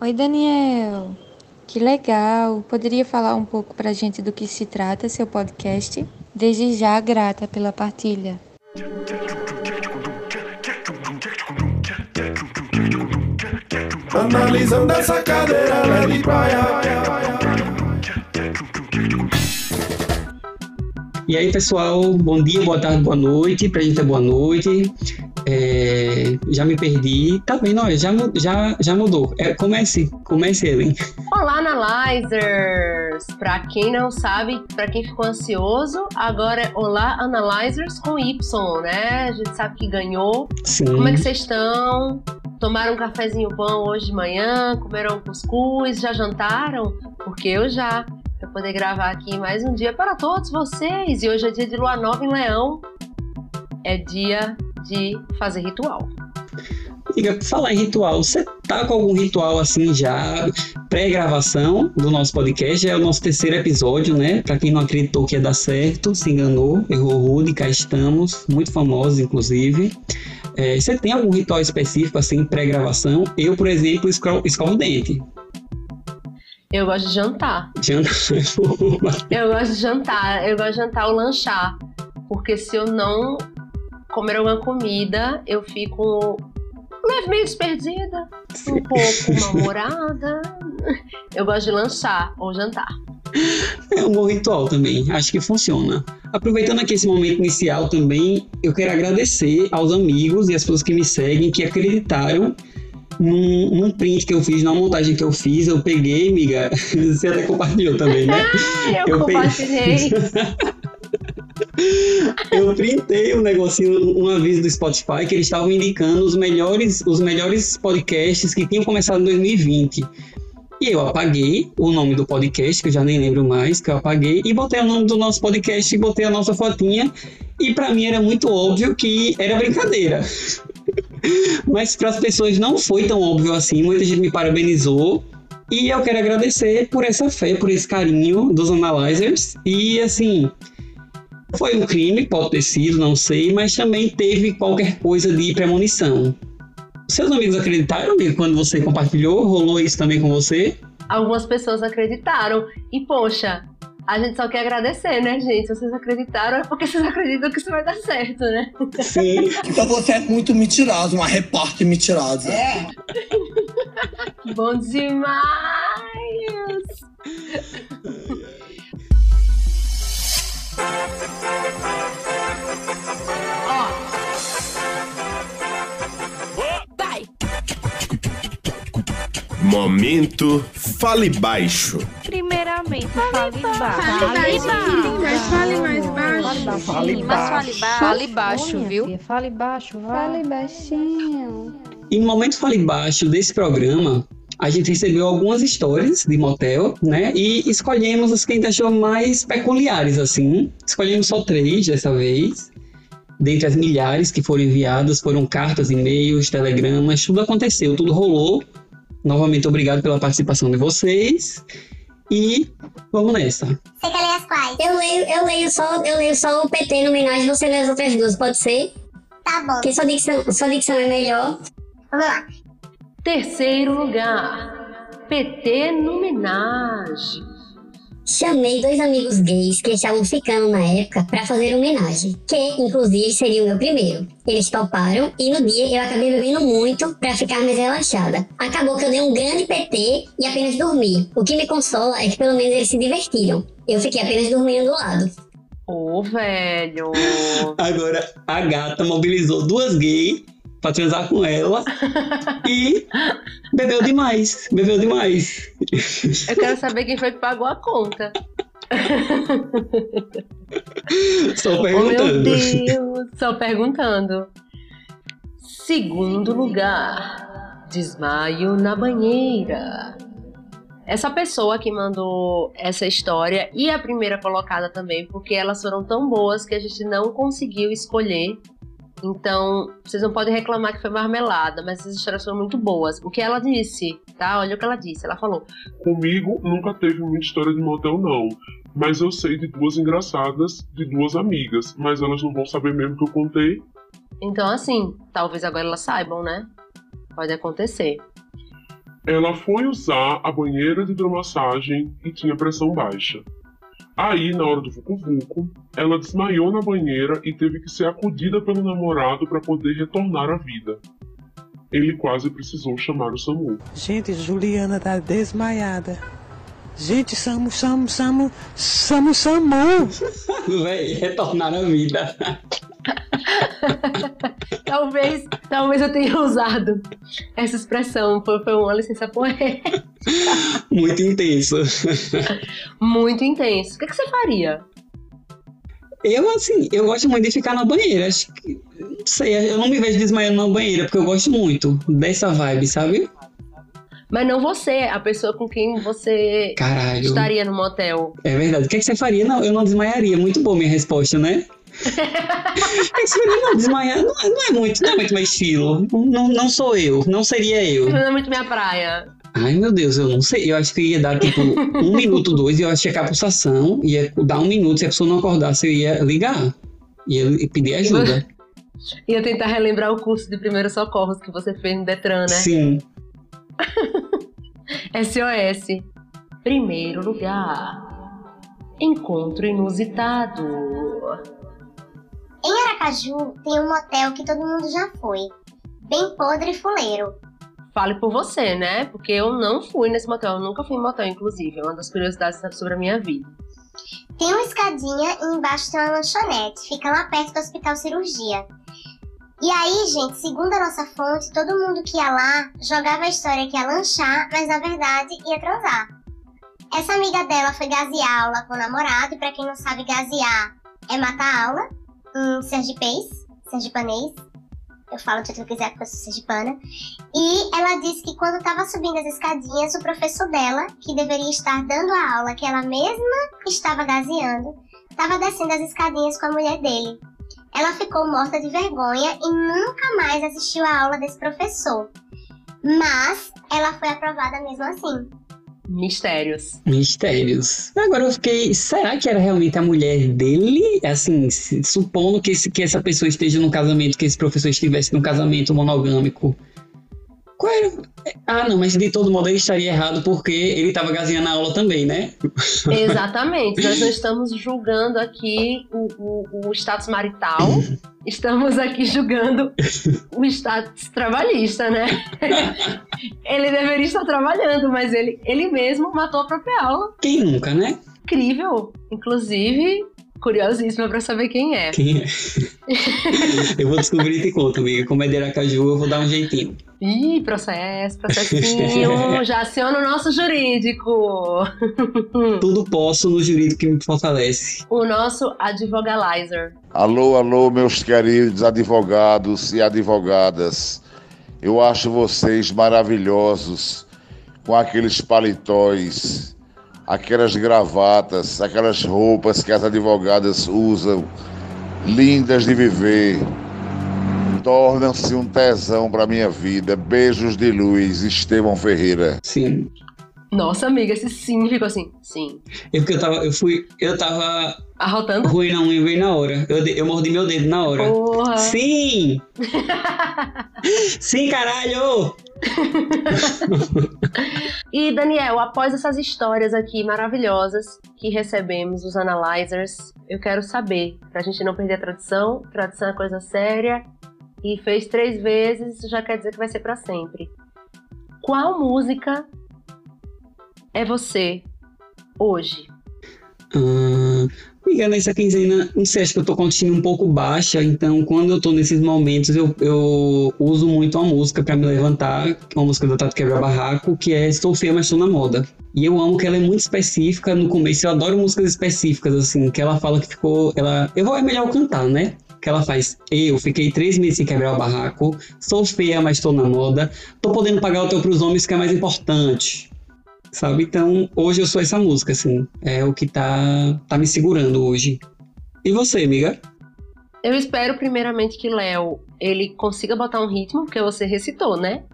Oi, Daniel. Que legal. Poderia falar um pouco pra gente do que se trata seu podcast? Desde já grata pela partilha. Analisando essa cadeira de praia. E aí, pessoal, bom dia, boa tarde, boa noite. Pra gente é boa noite. É, já me perdi. Tá vendo? Olha, já, já, já mudou. É, comece, comece, Ellen. Olá, Analyzers! Pra quem não sabe, pra quem ficou ansioso, agora é Olá, Analyzers com Y, né? A gente sabe que ganhou. Sim. Como é que vocês estão? Tomaram um cafezinho bom hoje de manhã? Comeram cuscuz? Já jantaram? Porque eu já para poder gravar aqui mais um dia para todos vocês. E hoje é dia de lua nova em Leão. É dia de fazer ritual. Amiga, falar em ritual, você tá com algum ritual assim já pré-gravação do nosso podcast? É o nosso terceiro episódio, né? Para quem não acreditou que ia dar certo, se enganou, errou rude, cá estamos, muito famosos inclusive. É, você tem algum ritual específico assim pré-gravação? Eu, por exemplo, escovo, escovo o dente. Eu gosto de jantar. Jantar. eu gosto de jantar. Eu gosto de jantar ou lanchar. Porque se eu não comer alguma comida, eu fico levemente perdida, um pouco mal-humorada. Eu gosto de lanchar ou jantar. É um bom ritual também, acho que funciona. Aproveitando aqui esse momento inicial também, eu quero agradecer aos amigos e às pessoas que me seguem, que acreditaram num, num, print que eu fiz, na montagem que eu fiz, eu peguei, amiga. Você até compartilhou também, né? eu, eu compartilhei. eu printei um negocinho, um aviso do Spotify que eles estavam indicando os melhores, os melhores podcasts que tinham começado em 2020. E eu apaguei o nome do podcast, que eu já nem lembro mais, que eu apaguei, e botei o nome do nosso podcast e botei a nossa fotinha. E para mim era muito óbvio que era brincadeira. Mas para as pessoas não foi tão óbvio assim, muita gente me parabenizou. E eu quero agradecer por essa fé, por esse carinho dos analyzers. E assim, foi um crime, pode ter sido, não sei, mas também teve qualquer coisa de premonição. Seus amigos acreditaram, amigo, quando você compartilhou? Rolou isso também com você? Algumas pessoas acreditaram. E, poxa, a gente só quer agradecer, né, gente? Se vocês acreditaram, é porque vocês acreditam que isso vai dar certo, né? Sim. então você é muito mentirosa, uma repórter mentirosa. É. Bom demais! Momento Fale Baixo. Primeiramente, fale baixo. Fale baixo. Fale mais baixo. Fale baixo. Fale baixo, viu? Fale baixo, Fale baixinho. E momento Fale Baixo desse programa, a gente recebeu algumas histórias de motel, né? E escolhemos as que a gente achou mais peculiares, assim. Escolhemos só três dessa vez. Dentre as milhares que foram enviadas, foram cartas, e-mails, telegramas, tudo aconteceu, tudo rolou Novamente, obrigado pela participação de vocês. E vamos nessa. Você quer ler as quais? Eu leio, eu leio só, eu leio só o PT no homenagem, você lê as outras duas, pode ser? Tá bom. Porque sua dicção, sua dicção é melhor. Vamos lá. Terceiro lugar. PT no homenagem. Chamei dois amigos gays que estavam ficando na época para fazer homenagem, que inclusive seria o meu primeiro. Eles toparam e no dia eu acabei bebendo muito para ficar mais relaxada. Acabou que eu dei um grande PT e apenas dormi. O que me consola é que pelo menos eles se divertiram. Eu fiquei apenas dormindo do lado. Ô, oh, velho. Agora, a gata mobilizou duas gays pra transar com ela e bebeu demais, bebeu demais. Eu quero saber quem foi que pagou a conta. Só perguntando. Oh, meu Deus, só perguntando. Segundo lugar, desmaio na banheira. Essa pessoa que mandou essa história e a primeira colocada também, porque elas foram tão boas que a gente não conseguiu escolher então, vocês não podem reclamar que foi marmelada, mas essas histórias foram muito boas. O que ela disse, tá? Olha o que ela disse. Ela falou: Comigo nunca teve muita história de motel, não. Mas eu sei de duas engraçadas, de duas amigas. Mas elas não vão saber mesmo que eu contei. Então, assim, talvez agora elas saibam, né? Pode acontecer. Ela foi usar a banheira de hidromassagem e tinha pressão baixa. Aí, na hora do vucu-vucu, ela desmaiou na banheira e teve que ser acudida pelo namorado para poder retornar à vida. Ele quase precisou chamar o SAMU. Gente, Juliana tá desmaiada. Gente, Samu, Samu, Samu, Samu, Samu. Véi, retornar à vida. talvez, talvez eu tenha usado essa expressão. Foi, foi uma licença poética. Muito intenso. Muito intenso. O que, que você faria? Eu, assim, eu gosto muito de ficar na banheira. Acho que, não sei, eu não me vejo desmaiando na banheira, porque eu gosto muito dessa vibe, sabe? Mas não você, a pessoa com quem você Caralho. estaria no motel. É verdade. O que, é que você faria? Não, eu não desmaiaria. Muito boa minha resposta, né? É? Não, desmaiar não é, não é muito, não é muito meu estilo. Não, não sou eu, não seria eu. Não é muito minha praia. Ai, meu Deus, eu não sei. Eu acho que ia dar, tipo, um minuto, dois, e eu ia checar a pulsação, ia dar um minuto, se a pessoa não acordasse, eu ia ligar. Ia pedir ajuda. Ia tentar relembrar o curso de primeiros socorros que você fez no Detran, né? Sim. SOS. Primeiro lugar. Encontro inusitado. Em Aracaju tem um motel que todo mundo já foi. Bem podre e fuleiro. Fale por você, né? Porque eu não fui nesse motel, eu nunca fui em motel, inclusive. É uma das curiosidades sobre a minha vida. Tem uma escadinha e embaixo tem uma lanchonete. Fica lá perto do Hospital Cirurgia. E aí, gente, segundo a nossa fonte, todo mundo que ia lá jogava a história que ia lanchar, mas na verdade ia transar. Essa amiga dela foi gasear aula com o namorado, e pra quem não sabe, gasear é matar aula em sergipês, sergipanês. Eu falo jeito que eu quiser porque eu sou sergipana. E ela disse que quando estava subindo as escadinhas, o professor dela, que deveria estar dando a aula que ela mesma estava gaseando, estava descendo as escadinhas com a mulher dele. Ela ficou morta de vergonha e nunca mais assistiu a aula desse professor. Mas ela foi aprovada mesmo assim. Mistérios. Mistérios. Agora eu fiquei. Será que era realmente a mulher dele? Assim, supondo que, esse, que essa pessoa esteja no casamento, que esse professor estivesse num casamento monogâmico. Qual era? Ah, não, mas de todo modo ele estaria errado porque ele estava gazinhando na aula também, né? Exatamente. Nós não estamos julgando aqui o, o, o status marital, estamos aqui julgando o status trabalhista, né? ele deveria estar trabalhando, mas ele, ele mesmo matou a própria aula. Quem nunca, né? Incrível. Inclusive, curiosíssima pra saber quem é. Quem é? eu vou descobrir e te conto, amiga. Como é de Aracaju, eu vou dar um jeitinho. Ih, processo, processinho. já aciona o nosso jurídico. Tudo posso no jurídico que me fortalece. O nosso advogalizer. Alô, alô, meus queridos advogados e advogadas. Eu acho vocês maravilhosos com aqueles paletóis aquelas gravatas, aquelas roupas que as advogadas usam, lindas de viver. Tornam-se um tesão para minha vida. Beijos de luz, Estevão Ferreira. Sim. Nossa, amiga, esse sim ficou assim, sim. É porque eu tava, eu fui, eu tava Arrotando? Ruim na unha, veio na hora. Eu, eu mordi meu dedo na hora. Porra. Sim! Sim, caralho! e Daniel, após essas histórias aqui maravilhosas que recebemos dos analyzers, eu quero saber, pra gente não perder a tradição, tradição é coisa séria, e fez três vezes, já quer dizer que vai ser para sempre. Qual música é você hoje? Hum, Amiga, nessa quinzena, não sei, acho que eu tô com autoestima um pouco baixa, então quando eu tô nesses momentos, eu, eu uso muito a música para me levantar, uma música da Tato Quebra Barraco, que é Estou Feia, mas Estou na Moda. E eu amo que ela é muito específica no começo, eu adoro músicas específicas, assim, que ela fala que ficou. Ela. Eu vou é melhor cantar, né? que ela faz. Eu fiquei três meses sem quebrar o barraco, sou feia, mas estou na moda, tô podendo pagar o teu pros homens, que é mais importante. Sabe? Então, hoje eu sou essa música, assim. É o que tá, tá me segurando hoje. E você, amiga? Eu espero, primeiramente, que Léo ele consiga botar um ritmo, porque você recitou, né?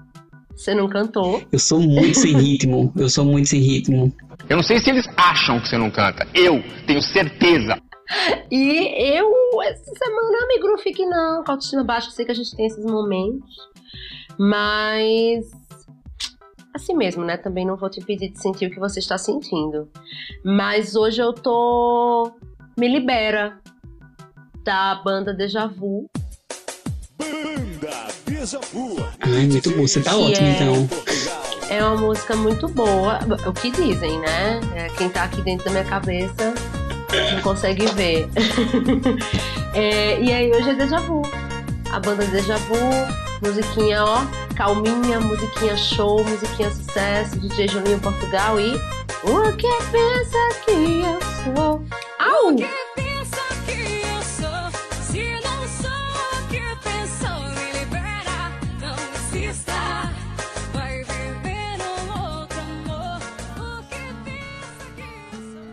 Você não cantou. Eu sou muito sem ritmo. Eu sou muito sem ritmo. Eu não sei se eles acham que você não canta. Eu tenho certeza. E eu, essa semana, não fique não, com a autoestima baixa, eu sei que a gente tem esses momentos. Mas assim mesmo, né? Também não vou te pedir de sentir o que você está sentindo. Mas hoje eu tô Me Libera da banda Deja Vu. Banda Deja Vu. Ai, muito bom. Você tá Que ótimo, é- então. É uma música muito boa, o que dizem, né? É, quem tá aqui dentro da minha cabeça não consegue ver. É, e aí hoje é Deja Vu. A banda Deja Vu, musiquinha, ó, calminha, musiquinha show, musiquinha sucesso, DJ Juninho Portugal e o que pensa que eu sou? Au! O que pensa que eu sou? Se não sou o que pensou, me libera. Não insista. Vai viver um outro amor. O que pensa que eu sou?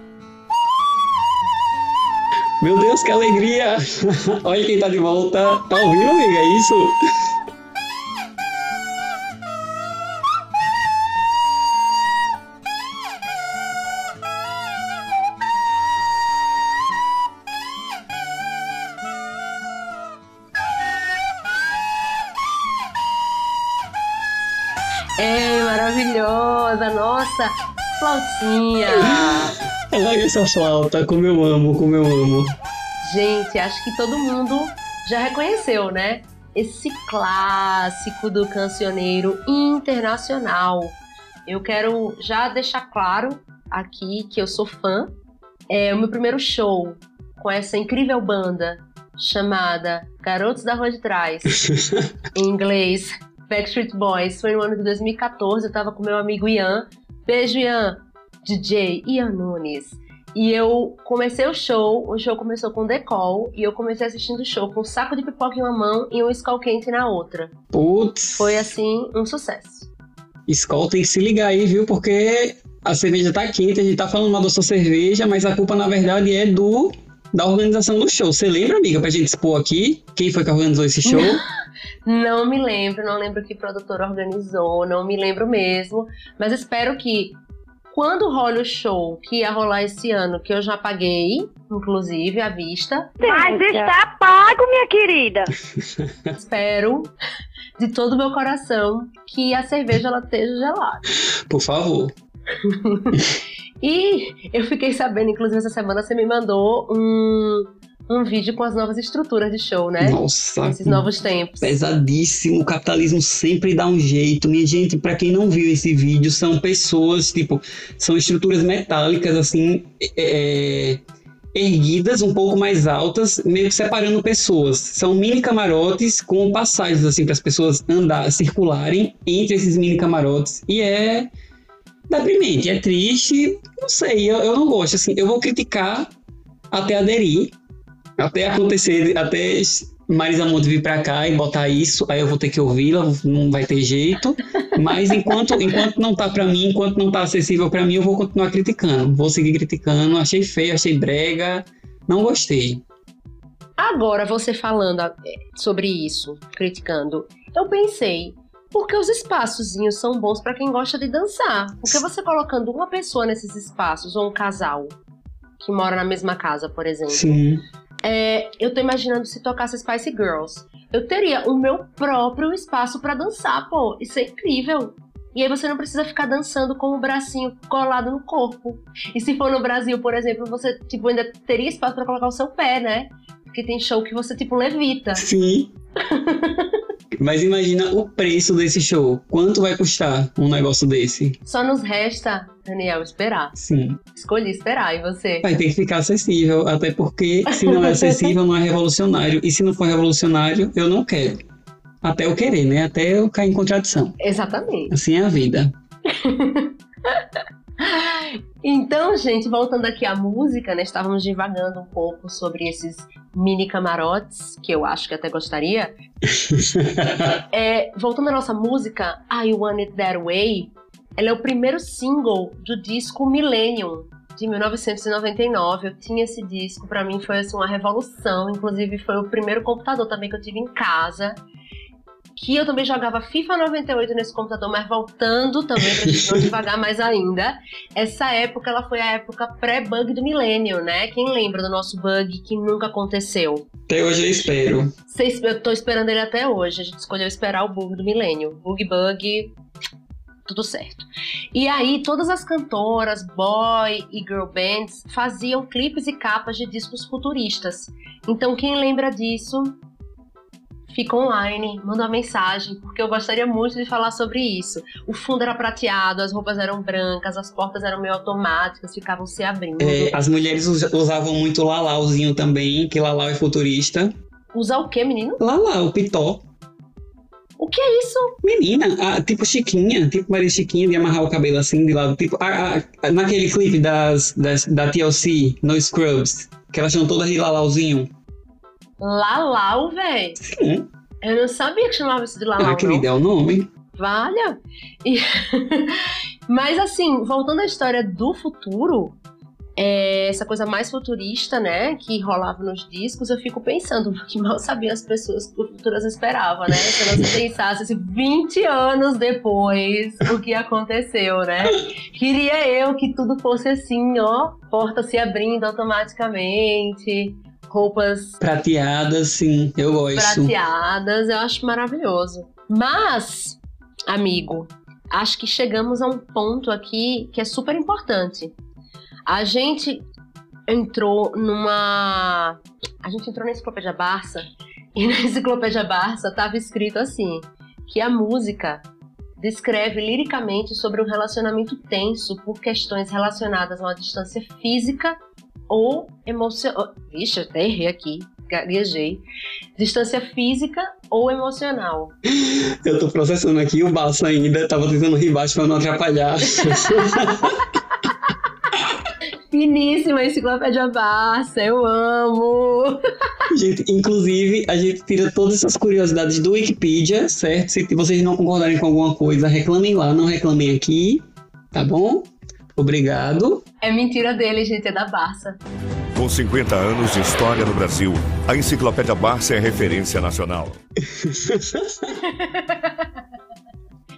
Meu Deus, que alegria! Olha quem tá de volta. Tá ouvindo, amiga? É isso? Flautinha! Olha essa flauta, como eu amo, como eu amo. Gente, acho que todo mundo já reconheceu, né? Esse clássico do cancioneiro internacional. Eu quero já deixar claro aqui que eu sou fã. É o meu primeiro show com essa incrível banda chamada Garotos da Rua de Trás, em inglês Backstreet Boys. Foi no ano de 2014, eu tava com meu amigo Ian. Beijo, Ian! DJ Ian Nunes. E eu comecei o show, o show começou com decol, e eu comecei assistindo o show com um saco de pipoca em uma mão e um skull quente na outra. Putz. Foi assim, um sucesso. Skol tem que se ligar aí, viu? Porque a cerveja tá quente, a gente tá falando mal da sua cerveja, mas a culpa na verdade é do da organização do show. Você lembra, amiga, pra gente expor aqui quem foi que organizou esse show? Não me lembro, não lembro que produtor organizou, não me lembro mesmo, mas espero que quando role o show que ia rolar esse ano, que eu já paguei, inclusive, à vista. Mas está pago, minha querida. Espero de todo o meu coração que a cerveja ela esteja gelada. Por favor. E eu fiquei sabendo, inclusive, essa semana você me mandou um, um vídeo com as novas estruturas de show, né? Nossa. Esses novos tempos. Pesadíssimo, o capitalismo sempre dá um jeito. Minha gente, pra quem não viu esse vídeo, são pessoas, tipo, são estruturas metálicas, assim, é, erguidas um pouco mais altas, meio que separando pessoas. São mini camarotes com passagens, assim, para as pessoas andar, circularem entre esses mini camarotes. E é deprimente, é triste, não sei, eu, eu não gosto, assim, eu vou criticar até aderir, até acontecer, até Marisa Monte vir pra cá e botar isso, aí eu vou ter que ouvi-la, não vai ter jeito, mas enquanto, enquanto não tá pra mim, enquanto não tá acessível pra mim, eu vou continuar criticando, vou seguir criticando, achei feio, achei brega, não gostei. Agora, você falando é, sobre isso, criticando, eu pensei, porque os espaçozinhos são bons pra quem gosta de dançar. Porque você colocando uma pessoa nesses espaços, ou um casal que mora na mesma casa, por exemplo. Sim. É, eu tô imaginando se tocasse Spice Girls. Eu teria o meu próprio espaço pra dançar, pô. Isso é incrível. E aí você não precisa ficar dançando com o bracinho colado no corpo. E se for no Brasil, por exemplo, você tipo ainda teria espaço pra colocar o seu pé, né? Porque tem show que você tipo levita. Sim. Mas imagina o preço desse show. Quanto vai custar um negócio desse? Só nos resta, Daniel, esperar. Sim. Escolhi esperar, e você? Vai ter que ficar acessível, até porque se não é acessível, não é revolucionário. E se não for revolucionário, eu não quero. Até eu querer, né? Até eu cair em contradição. Exatamente. Assim é a vida. Então, gente, voltando aqui à música, né? Estávamos divagando um pouco sobre esses mini camarotes, que eu acho que até gostaria. É, voltando à nossa música, I Want It That Way, ela é o primeiro single do disco Millennium, de 1999. Eu tinha esse disco, pra mim foi assim, uma revolução. Inclusive, foi o primeiro computador também que eu tive em casa. Que eu também jogava FIFA 98 nesse computador, mas voltando também pra gente não devagar mais ainda. Essa época, ela foi a época pré-bug do Millennium, né? Quem lembra do nosso bug que nunca aconteceu? Até hoje eu espero. Eu tô esperando ele até hoje. A gente escolheu esperar o bug do Millennium. Bug Bug. Tudo certo. E aí, todas as cantoras, boy e girl bands faziam clipes e capas de discos futuristas. Então, quem lembra disso, fica online, manda uma mensagem, porque eu gostaria muito de falar sobre isso. O fundo era prateado, as roupas eram brancas, as portas eram meio automáticas, ficavam se abrindo. É, as mulheres us- usavam muito lalauzinho também, que lalau é futurista. Usar o que, menino? Lalau, o pitó. O que é isso? Menina, ah, tipo Chiquinha, tipo Maria Chiquinha, de amarrar o cabelo assim de lado. Tipo, ah, ah, naquele clipe das, das, da TLC, no Scrubs, que elas tinham todas de lalauzinho. Lalau, véi. Sim. Eu não sabia que chamava isso de Lalau, Ah, querida, é o nome. Valha! E- Mas assim, voltando à história do futuro, é, essa coisa mais futurista, né, que rolava nos discos, eu fico pensando que mal sabiam as pessoas que o futuro as esperava, né? Se elas pensassem assim, 20 anos depois o que aconteceu, né? Queria eu que tudo fosse assim, ó, porta se abrindo automaticamente, roupas Prateada, sim, eu gosto. prateadas, eu acho maravilhoso. Mas, amigo, acho que chegamos a um ponto aqui que é super importante. A gente entrou numa. A gente entrou na Enciclopédia Barça, e na Enciclopédia Barça estava escrito assim: que a música descreve liricamente sobre um relacionamento tenso por questões relacionadas a uma distância física ou emocional. Vixe, até errei aqui, gaguejei. Distância física ou emocional. Eu tô processando aqui o baço ainda, tava tentando rir baixo pra não atrapalhar. Finíssima enciclopédia Barça, eu amo! Gente, inclusive, a gente tira todas essas curiosidades do Wikipedia, certo? Se vocês não concordarem com alguma coisa, reclamem lá, não reclamem aqui, tá bom? Obrigado. É mentira dele, gente, é da Barça. Com 50 anos de história no Brasil, a Enciclopédia Barça é referência nacional.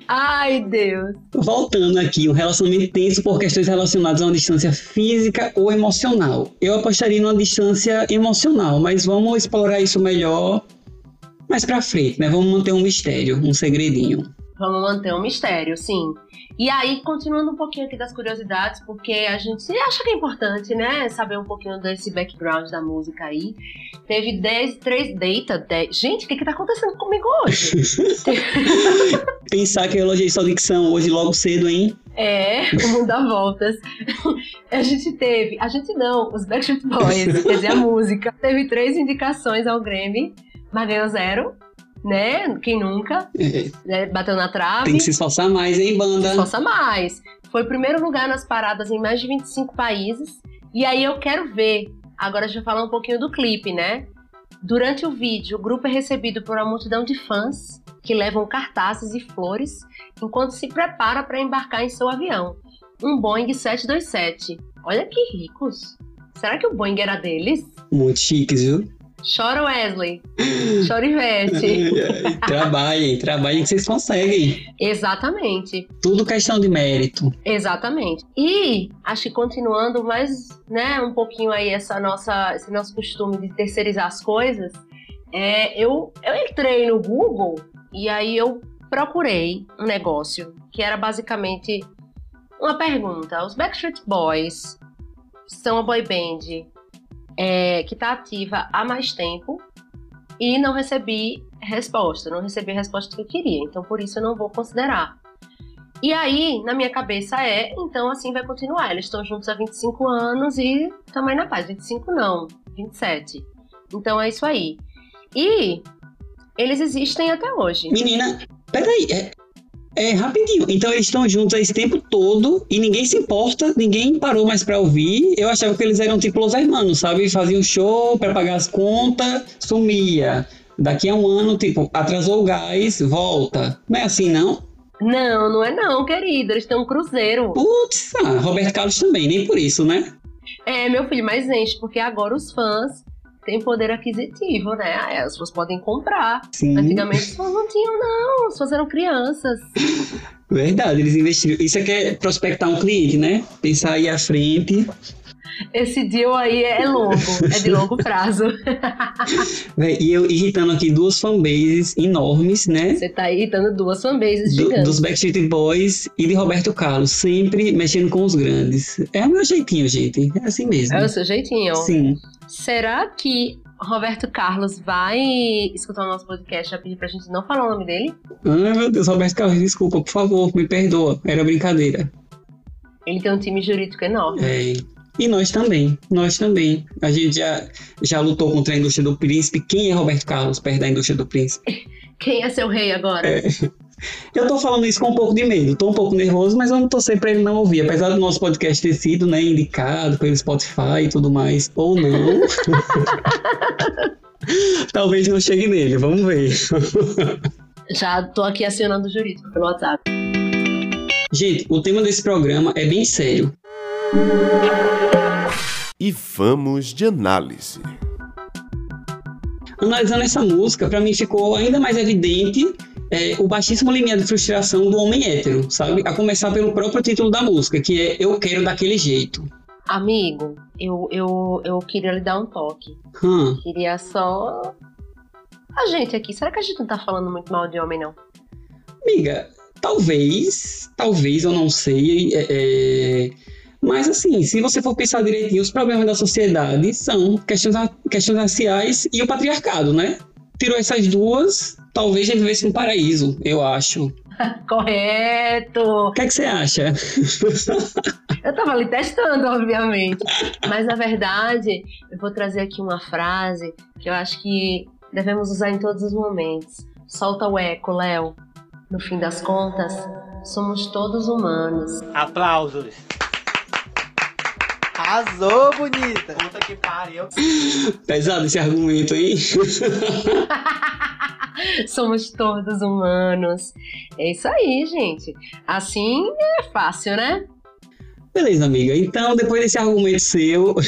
Ai, Deus. Voltando aqui, um relacionamento tenso por questões relacionadas a uma distância física ou emocional. Eu apostaria numa distância emocional, mas vamos explorar isso melhor mais pra frente, né? Vamos manter um mistério, um segredinho. Vamos manter um mistério, sim. E aí, continuando um pouquinho aqui das curiosidades, porque a gente acha que é importante, né? Saber um pouquinho desse background da música aí. Teve 10, 3 data, 10. Gente, o que que tá acontecendo comigo hoje? Pensar que eu elogiei sua dicção hoje logo cedo, hein? É, o mundo dá voltas. A gente teve, a gente não, os Backstreet Boys, quer dizer, a música. Teve três indicações ao Grammy, mas ganhou zero, né? Quem nunca? É, né? Bateu na trave. tem que se esforçar mais, hein, banda? Se esforça mais. Foi primeiro lugar nas paradas em mais de 25 países. E aí eu quero ver. Agora a gente vai falar um pouquinho do clipe, né? Durante o vídeo, o grupo é recebido por uma multidão de fãs que levam cartazes e flores enquanto se prepara para embarcar em seu avião, um Boeing 727. Olha que ricos! Será que o Boeing era deles? Muito chiques, viu? Chora Wesley, chora Ivete. trabalhem, trabalhem que vocês conseguem. Exatamente. Tudo questão de mérito. Exatamente. E acho que continuando mais, né, um pouquinho aí essa nossa, esse nosso costume de terceirizar as coisas, é, eu, eu entrei no Google e aí eu procurei um negócio que era basicamente uma pergunta. Os Backstreet Boys são uma boy band é, que está ativa há mais tempo e não recebi resposta, não recebi a resposta que eu queria, então por isso eu não vou considerar. E aí, na minha cabeça é, então assim vai continuar. Eles estão juntos há 25 anos e também na paz. 25 não, 27. Então é isso aí. E eles existem até hoje. Menina, peraí, é, rapidinho. Então eles estão juntos esse tempo todo e ninguém se importa, ninguém parou mais pra ouvir. Eu achava que eles eram tipo os hermanos, sabe? Faziam show pra pagar as contas, sumia. Daqui a um ano, tipo, atrasou o gás, volta. Não é assim, não? Não, não é não, querido. Eles têm um cruzeiro. Putz, ah, Roberto Carlos também, nem por isso, né? É, meu filho, mas gente, porque agora os fãs têm poder aquisitivo, né? Ah, é, As pessoas podem comprar. Sim. Antigamente os fãs não tinham, não. Os fãs eram crianças. Verdade, eles investiram. Isso aqui é prospectar um cliente, né? Pensar aí à frente. Esse deal aí é longo, é de longo prazo. E eu irritando aqui duas fanbases enormes, né? Você tá irritando duas fanbases Do- gigantes. dos Backstreet Boys e de Roberto Carlos, sempre mexendo com os grandes. É o meu jeitinho, gente. É assim mesmo. É o seu jeitinho. Sim. Será que Roberto Carlos vai escutar o nosso podcast e pedir pra gente não falar o nome dele? Ai, meu Deus, Roberto Carlos, desculpa, por favor, me perdoa. Era brincadeira. Ele tem um time jurídico enorme. É. E nós também, nós também. A gente já, já lutou contra a indústria do príncipe. Quem é Roberto Carlos perto da indústria do príncipe? Quem é seu rei agora? É. Eu tô falando isso com um pouco de medo, tô um pouco nervoso, mas vamos torcer pra ele não ouvir. Apesar do nosso podcast ter sido né, indicado pelo Spotify e tudo mais, ou não. Talvez não chegue nele, vamos ver. Já tô aqui acionando o jurídico pelo WhatsApp. Gente, o tema desse programa é bem sério. E vamos de análise. Analisando essa música, pra mim ficou ainda mais evidente é, o baixíssimo limiar de frustração do homem hétero, sabe? A começar pelo próprio título da música, que é Eu Quero Daquele Jeito. Amigo, eu, eu, eu queria lhe dar um toque. Hum. Queria só. A gente aqui, será que a gente não tá falando muito mal de homem, não? Amiga, talvez, talvez, eu não sei. é, é, Mas assim, se você for pensar direitinho, os problemas da sociedade são questões, questões raciais e o patriarcado, né? Tirou essas duas, talvez a gente vivesse um paraíso, eu acho. Correto! O que, é que você acha? Eu tava ali testando, obviamente. Mas na verdade, eu vou trazer aqui uma frase que eu acho que devemos usar em todos os momentos. Solta o eco, Léo. No fim das contas, somos todos humanos. Aplausos. Arrasou, bonita. Puta que pariu. Pesado esse argumento aí. Somos todos humanos. É isso aí, gente. Assim é fácil, né? Beleza, amiga. Então, depois desse argumento seu,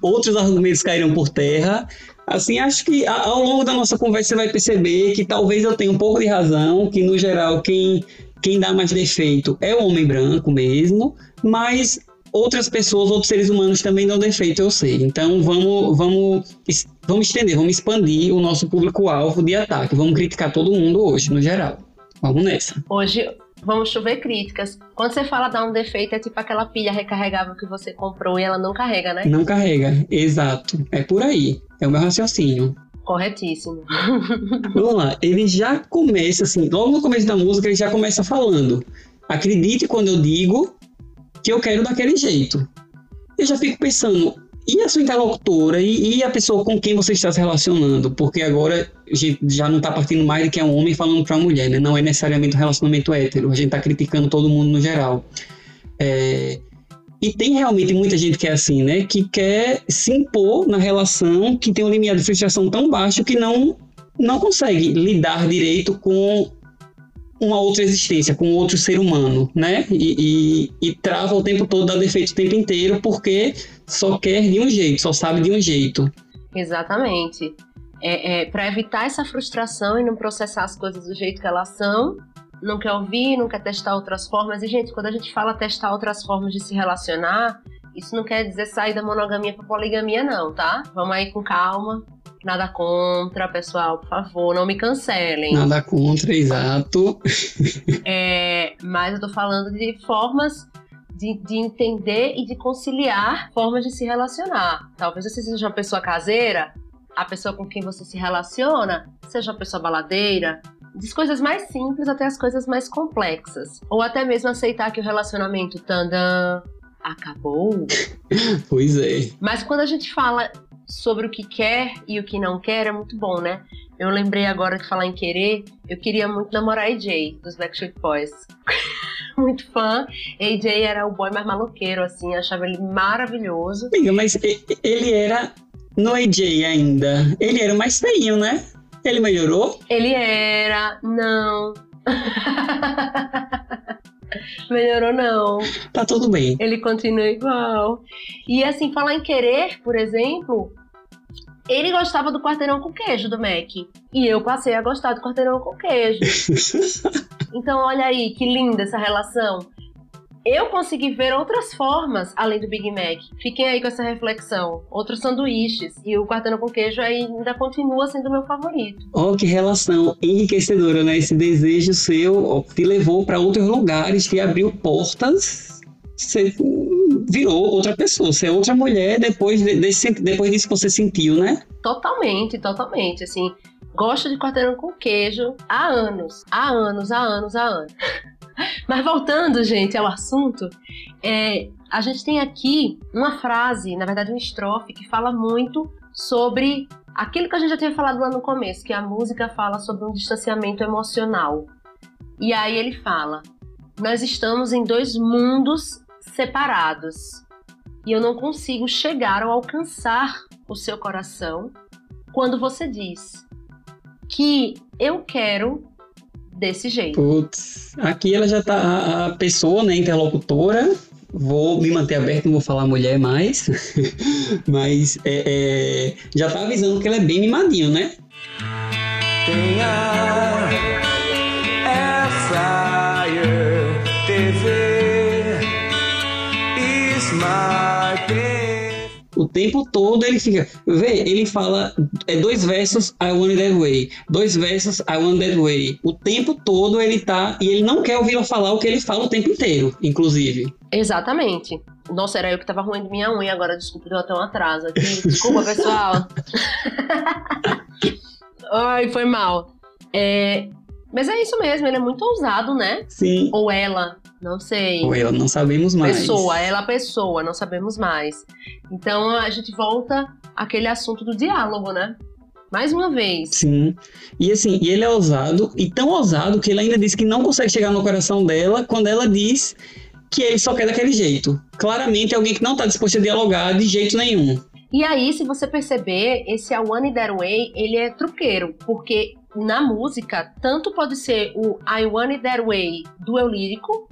outros argumentos caíram por terra. Assim, acho que ao longo da nossa conversa você vai perceber que talvez eu tenha um pouco de razão, que no geral quem, quem dá mais defeito é o homem branco mesmo, mas outras pessoas, outros seres humanos também dão defeito, eu sei. Então vamos, vamos, vamos estender, vamos expandir o nosso público-alvo de ataque. Vamos criticar todo mundo hoje, no geral. Vamos nessa. Hoje vamos chover críticas. Quando você fala dar um defeito, é tipo aquela pilha recarregável que você comprou e ela não carrega, né? Não carrega, exato. É por aí. É o meu raciocínio. Corretíssimo. Vamos lá, ele já começa assim, logo no começo da música ele já começa falando: Acredite quando eu digo que eu quero daquele jeito. Eu já fico pensando, e a sua interlocutora e, e a pessoa com quem você está se relacionando? Porque agora a gente já não está partindo mais de que é um homem falando para uma mulher, né? Não é necessariamente um relacionamento hétero, a gente está criticando todo mundo no geral. É, E tem realmente muita gente que é assim, né? Que quer se impor na relação, que tem um limiar de frustração tão baixo que não, não consegue lidar direito com uma outra existência, com outro ser humano, né? E, e, e trava o tempo todo, dá defeito o tempo inteiro, porque só quer de um jeito, só sabe de um jeito. Exatamente. É, para evitar essa frustração e não processar as coisas do jeito que elas são, não quer ouvir, não quer testar outras formas. E, gente, quando a gente fala testar outras formas de se relacionar, isso não quer dizer sair da monogamia para poligamia, não, tá? Vamos aí com calma. Nada contra, pessoal, por favor, não me cancelem. Nada contra, exato. É, mas eu tô falando de formas de, de entender e de conciliar formas de se relacionar. Talvez você seja uma pessoa caseira, a pessoa com quem você se relaciona seja uma pessoa baladeira, das coisas mais simples até as coisas mais complexas. Ou até mesmo aceitar que o relacionamento tandã acabou. Pois é. Mas quando a gente fala sobre o que quer e o que não quer, é muito bom, né? Eu lembrei agora de falar em querer, eu queria muito namorar AJ, dos Backstreet Boys. muito fã. AJ era o boy mais maloqueiro, assim, achava ele maravilhoso. Amiga, mas ele era no AJ ainda. Ele era mais feinho, né? Ele melhorou? Ele era. Não. Melhorou, não. Tá tudo bem. Ele continua igual. E assim, falar em querer, por exemplo, ele gostava do quarteirão com queijo do Mac. E eu passei a gostar do quarteirão com queijo. Então, olha aí, que linda essa relação. eu consegui ver outras formas além do Big Mac. Fiquem aí com essa reflexão. Outros sanduíches. E o quartana com queijo ainda continua sendo meu favorito. Ó, que relação enriquecedora, né? Esse desejo seu te levou para outros lugares, te abriu portas. Você virou outra pessoa, você é outra mulher depois, depois disso que você sentiu, né? Totalmente, totalmente. Assim, gosto de quarteirão com queijo há anos. Há anos, há anos, há anos. Mas voltando, gente, ao assunto, é, a gente tem aqui uma frase, na verdade, uma estrofe, que fala muito sobre aquilo que a gente já tinha falado lá no começo, que a música fala sobre um distanciamento emocional. E aí ele fala: Nós estamos em dois mundos separados. E eu não consigo chegar ou alcançar o seu coração quando você diz que eu quero desse jeito. Putz, aqui ela já tá, a, a pessoa, né, interlocutora, vou me manter aberto, não vou falar mulher mais, mas é, é, já tá avisando que ela é bem mimadinho, né? Tenha O tempo todo ele fica. Vê, ele fala. É dois versos I Want It That Way. Dois versos I Want That Way. O tempo todo ele tá. E ele não quer ouvir falar o que ele fala o tempo inteiro, inclusive. Exatamente. Nossa, era eu que tava ruindo minha unha agora, desculpa, deu até um atraso aqui. Desculpa, pessoal. Ai, foi mal. É, Mas é isso mesmo, ele é muito ousado, né? Sim. Ou ela, não sei. Ou ela, não sabemos mais. Pessoa, ela pessoa, não sabemos mais. Então a gente volta àquele assunto do diálogo, né? Mais uma vez. Sim. E assim, e ele é ousado, e tão ousado que ele ainda diz que não consegue chegar no coração dela quando ela diz que ele só quer daquele jeito. Claramente é alguém que não tá disposto a dialogar de jeito nenhum. E aí, se você perceber, esse A One That Way, ele é truqueiro, porque na música, tanto pode ser o I Want It That Way do eu lírico,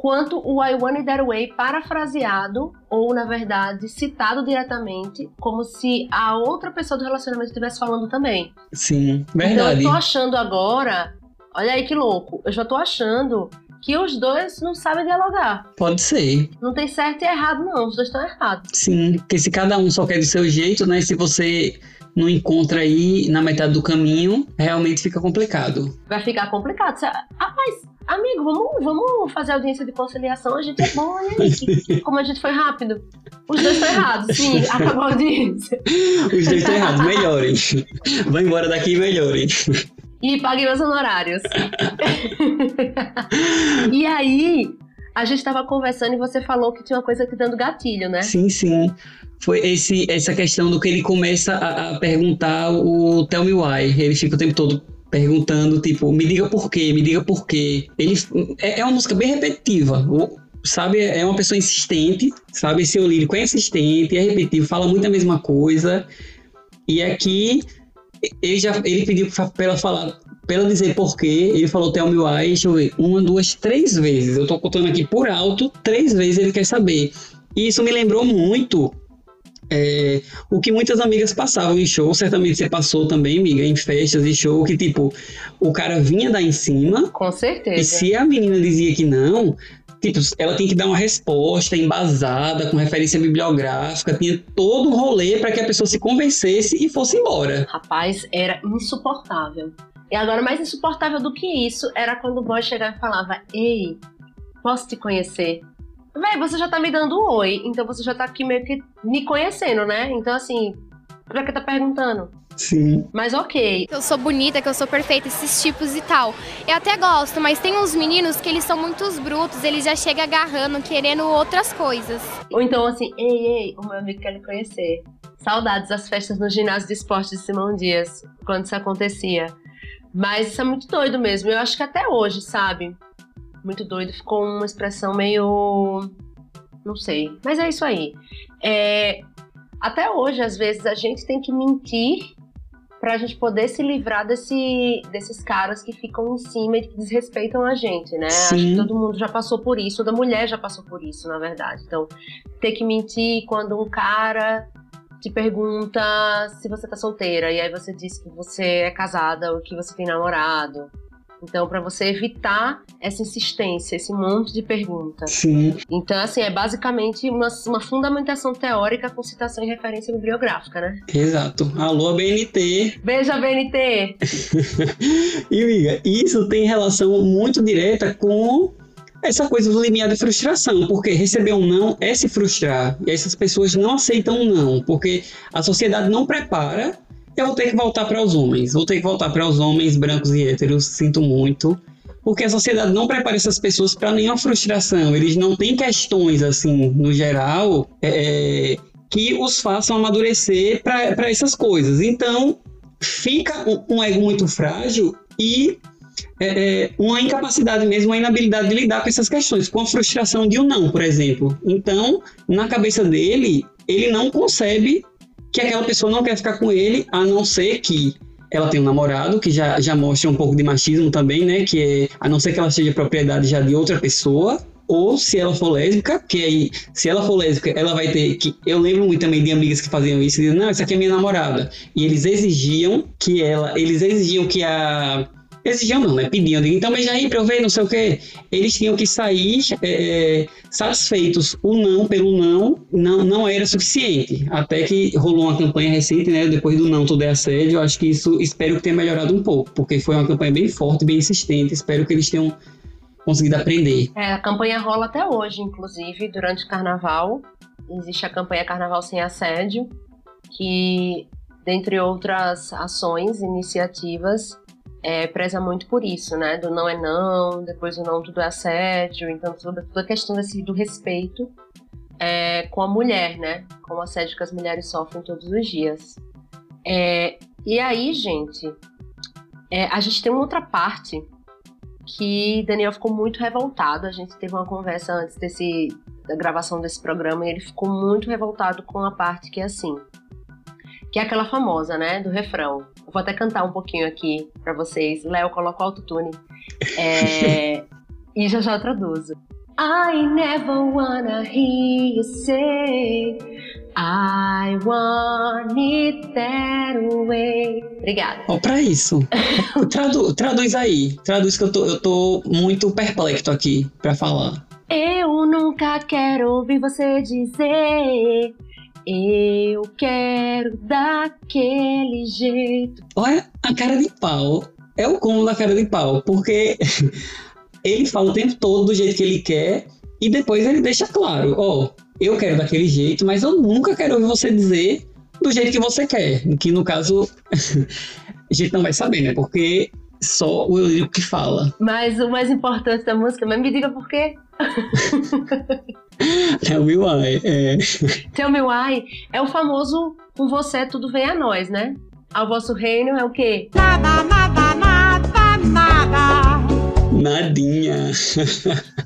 quanto o I Want It That Way parafraseado, ou na verdade, citado diretamente, como se a outra pessoa do relacionamento estivesse falando também. Sim, Então verdade. eu tô achando agora, olha aí que louco, eu já tô achando que os dois não sabem dialogar. Pode ser. Não tem certo e errado, não, os dois estão errados. Sim, porque se cada um só quer do seu jeito, né? Se você não encontra aí na metade do caminho, realmente fica complicado. vai ficar complicado. Rapaz, amigo, vamos, vamos fazer audiência de conciliação, a gente é bom, olha aí, que- como a gente foi rápido. Os dois estão errados, sim, acabou a audiência. Os dois estão errados, melhorem. Vão embora daqui e melhorem. E paguem meus honorários. e aí, a gente tava conversando e você falou que tinha uma coisa te dando gatilho, né? Sim, sim. Foi esse, essa questão do que ele começa a, a perguntar o Tell Me Why. Ele fica o tempo todo perguntando, tipo, me diga por quê, me diga por quê. Ele, é, é uma música bem repetitiva. Sabe, é uma pessoa insistente, sabe? Esse lírico é insistente, é repetitivo, fala muito a mesma coisa. E aqui ele já ele pediu pra ela falar, pra dizer porquê, ele falou Tell Me Why, deixa eu ver, uma, duas, três vezes. Eu tô contando aqui por alto, três vezes ele quer saber. E isso me lembrou muito é, o que muitas amigas passavam em show, certamente você passou também, amiga, em festas e show, que tipo, o cara vinha dar em cima. Com certeza. E se a menina dizia que não, tipo, ela tem que dar uma resposta embasada, com referência bibliográfica, tinha todo um rolê para que a pessoa se convencesse e fosse embora. Rapaz, era insuportável. E agora, mais insuportável do que isso, era quando o boy chegava e falava: Ei, posso te conhecer? Véi, você já tá me dando um oi, então você já tá aqui meio que me conhecendo, né? Então, assim, pra que tá perguntando? Sim. Mas ok. Que eu sou bonita, que eu sou perfeita, esses tipos e tal. Eu até gosto, mas tem uns meninos que eles são muito brutos, eles já chegam agarrando, querendo outras coisas. Ou então, assim, ei, ei, o meu amigo quer lhe conhecer. Saudades das festas no ginásio de esporte de Simão Dias, quando isso acontecia. Mas isso é muito doido mesmo. Eu acho que até hoje, sabe? Muito doido. Ficou uma expressão meio. Não sei. Mas é isso aí. É, Até hoje, às vezes, a gente tem que mentir pra gente poder se livrar desse, desses caras que ficam em cima e que desrespeitam a gente, né? Acho que Sim. todo mundo já passou por isso, toda mulher já passou por isso, na verdade. Então, ter que mentir quando um cara te pergunta se você tá solteira e aí você diz que você é casada ou que você tem namorado. Então, para você evitar essa insistência, esse monte de perguntas. Sim. Então, assim, é basicamente uma, uma fundamentação teórica com citação e referência bibliográfica, né? Exato. Alô, BNT. Beija, BNT! E, amiga, isso tem relação muito direta com essa coisa do limiar de frustração, porque receber um não é se frustrar. E essas pessoas não aceitam um não, porque a sociedade não prepara. Eu vou ter que voltar para os homens. Vou ter que voltar para os homens brancos e héteros, sinto muito. Porque a sociedade não prepara essas pessoas para nenhuma frustração. Eles não têm questões, assim, no geral, é, que os façam amadurecer para essas coisas. Então, fica um, um ego muito frágil e é, é, uma incapacidade mesmo, uma inabilidade de lidar com essas questões, com a frustração de um não, por exemplo. Então, na cabeça dele, ele não concebe que aquela pessoa não quer ficar com ele, a não ser que ela tenha um namorado, que já, já mostra um pouco de machismo também, né? Que é, a não ser que ela seja propriedade já de outra pessoa, ou se ela for lésbica, que aí, se ela for lésbica, ela vai ter que. Eu lembro muito também de amigas que faziam isso, diziam, não, essa aqui é minha namorada. E eles exigiam que ela. Eles exigiam que a. Exigiam não, né? Pediam, então beija aí pra eu ver, não sei o quê. Eles tinham que sair é, satisfeitos. O não pelo não, não não era suficiente. Até que rolou uma campanha recente, né? Depois do não tudo é assédio. Eu acho que isso espero que tenha melhorado um pouco, porque foi uma campanha bem forte, bem insistente. Espero que eles tenham conseguido aprender. É, a campanha rola até hoje, inclusive, durante o carnaval. Existe a campanha Carnaval Sem Assédio, que, dentre outras ações, iniciativas, é, preza muito por isso, né? Do não é não, depois o não tudo é assédio, então toda, toda a questão desse, do respeito é, com a mulher, né? Com o assédio que as mulheres sofrem todos os dias. É, e aí, gente, é, a gente tem uma outra parte que Daniel ficou muito revoltado. A gente teve uma conversa antes desse, da gravação desse programa e ele ficou muito revoltado com a parte que é assim. Que é aquela famosa, né? Do refrão. Eu vou até cantar um pouquinho aqui pra vocês. Léo, coloca o autotune. É, e já já traduzo. I never wanna hear you say I want it that way. Obrigada. Ó, pra isso. Tradu- traduz aí. Traduz que eu tô, eu tô muito perplexo aqui pra falar. Eu nunca quero ouvir você dizer Eu quero daquele jeito Olha a cara de pau. É o cúmulo da cara de pau, porque ele fala o tempo todo do jeito que ele quer e depois ele deixa claro, ó, eu quero daquele jeito, mas eu nunca quero ouvir você dizer do jeito que você quer. Que no caso a gente não vai saber, né? Porque só o Eurico que fala. Mas o mais importante da música, mas me diga por quê O Will I, é. Tell me why é o famoso com você tudo vem a nós, né? Ao vosso reino é o quê? Nada, nada, nada, nada Nadinha.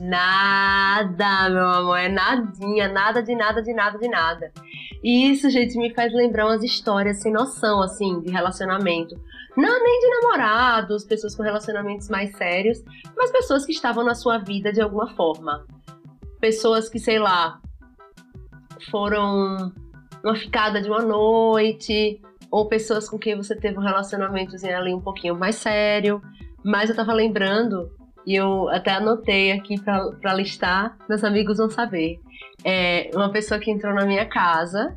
Nada, meu amor, é nadinha, nada de nada de nada de nada. E isso, gente, me faz lembrar umas histórias sem noção, assim, de relacionamento. Não nem de namorados, pessoas com relacionamentos mais sérios, mas pessoas que estavam na sua vida de alguma forma. Pessoas que, sei lá, foram uma ficada de uma noite, ou pessoas com quem você teve um relacionamentozinho ali um pouquinho mais sério. Mas eu tava lembrando, e eu até anotei aqui pra, pra listar, meus amigos vão saber. É uma pessoa que entrou na minha casa,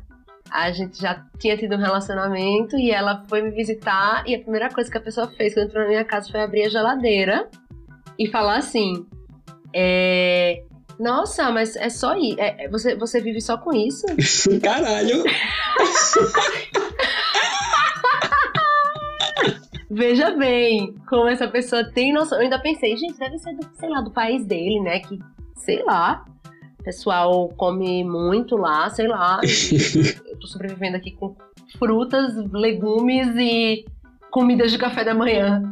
a gente já tinha tido um relacionamento e ela foi me visitar e a primeira coisa que a pessoa fez quando entrou na minha casa foi abrir a geladeira e falar assim: é, Nossa, mas é só isso. você, você vive só com isso? Caralho! Veja bem como essa pessoa tem noção. Eu ainda pensei, gente, deve ser do, sei lá, do país dele, né? Que, sei lá, pessoal come muito lá, sei lá. Eu tô sobrevivendo aqui com frutas, legumes e comidas de café da manhã.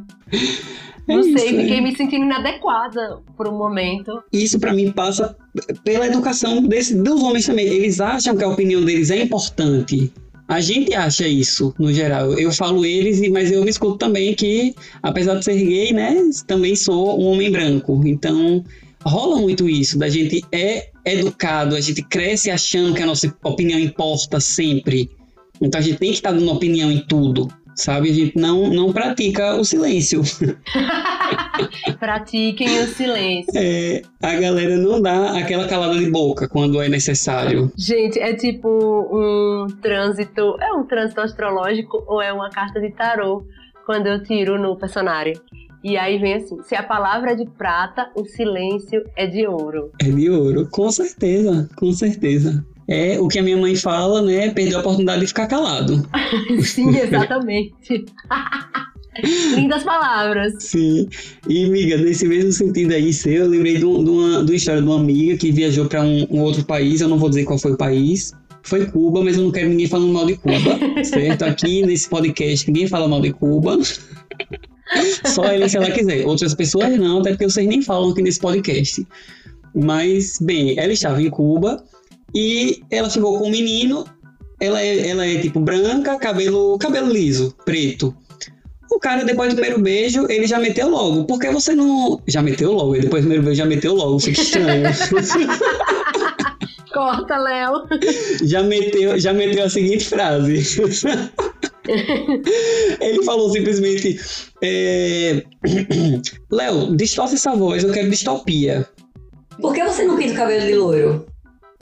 Não É sei, isso, fiquei é. me sentindo inadequada por um momento. Isso pra mim passa pela educação desse, dos homens também. Eles acham que a opinião deles é importante. A gente acha isso, no geral. Eu falo eles, e- mas eu me escuto também que, apesar de ser gay, né, também sou um homem branco. Então, rola muito isso, da gente é educado, a gente cresce achando que a nossa opinião importa sempre. Então a gente tem que estar dando opinião em tudo, sabe? A gente não, não pratica o silêncio. Pratiquem o silêncio. É, a galera não dá aquela calada de boca quando é necessário. Gente, é tipo um trânsito. É um trânsito astrológico ou é uma carta de tarô quando eu tiro no personagem. E aí vem assim: se a palavra é de prata, o silêncio é de ouro. É de ouro, com certeza, com certeza. É o que a minha mãe fala, né? Perder a oportunidade de ficar calado. Sim, exatamente. Lindas palavras. Sim. E, amiga, nesse mesmo sentido aí seu, eu lembrei de, um- de uma, de uma história de uma amiga que viajou para um, um outro país, eu não vou dizer qual foi o país. Foi Cuba, mas eu não quero ninguém falando mal de Cuba, certo? Aqui nesse podcast ninguém fala mal de Cuba. Só ele se ela quiser. Outras pessoas não, até porque vocês nem falam aqui nesse podcast. Mas, bem, ela estava em Cuba e ela ficou com um menino. Ela é, ela é tipo branca, cabelo, cabelo liso, preto. O cara, depois do primeiro beijo, ele já meteu logo. Por que você não. Já meteu logo, e depois do primeiro beijo já meteu logo, fica estranho. Corta, Léo. já, meteu, já meteu a seguinte frase. Ele falou simplesmente: é... Léo, distorce essa voz, eu quero distopia. Por que você não pinta o cabelo de loiro?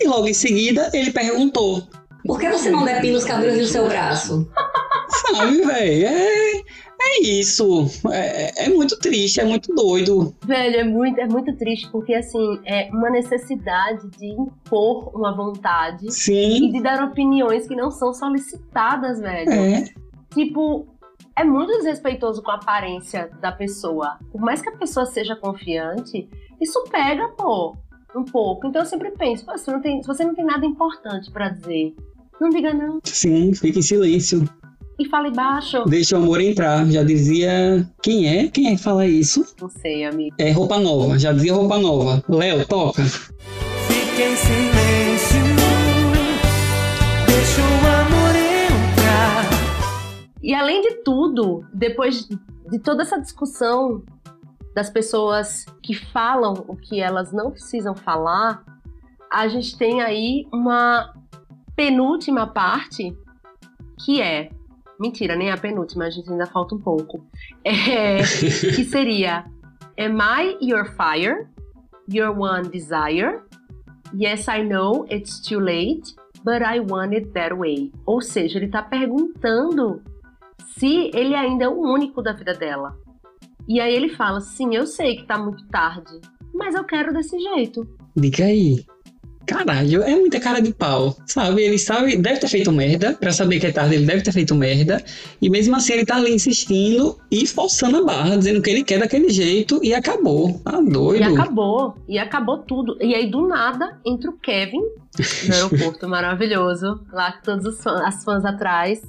E logo em seguida ele perguntou: Por que você não depila os cabelos do seu braço? Sabe, velho? É, é isso. É, é muito triste, é muito doido. Velho, é muito, é muito triste, porque assim, é uma necessidade de impor uma vontade Sim. e de dar opiniões que não são solicitadas, velho. É. Tipo, é muito desrespeitoso com a aparência da pessoa. Por mais que a pessoa seja confiante, isso pega, pô, um pouco. Então eu sempre penso, pô, se, não tem, se você não tem nada importante pra dizer, não diga não. Sim, fica em silêncio. E fale baixo. Deixa o amor entrar. Já dizia. Quem é? Quem é que fala isso? Não sei, amigo. É roupa nova. Já dizia roupa nova. Léo, toca. Fique em silêncio, deixa o amor entrar. E além de tudo, depois de toda essa discussão das pessoas que falam o que elas não precisam falar, a gente tem aí uma penúltima parte que é. Mentira, nem a penúltima, a gente ainda falta um pouco. É, que seria: Am I your fire? Your one desire? Yes, I know it's too late, but I want it that way. Ou seja, ele tá perguntando se ele ainda é o único da vida dela. E aí ele fala: Sim, eu sei que tá muito tarde, mas eu quero desse jeito. Diga aí. Caralho, é muita cara de pau, sabe? Ele sabe, deve ter feito merda, pra saber que é tarde, ele deve ter feito merda, e mesmo assim ele tá ali insistindo e forçando a barra, dizendo que ele quer daquele jeito, e acabou. Tá doido. E acabou, e acabou tudo. E aí do nada entra o Kevin no aeroporto maravilhoso, lá com todos os fãs, as fãs atrás,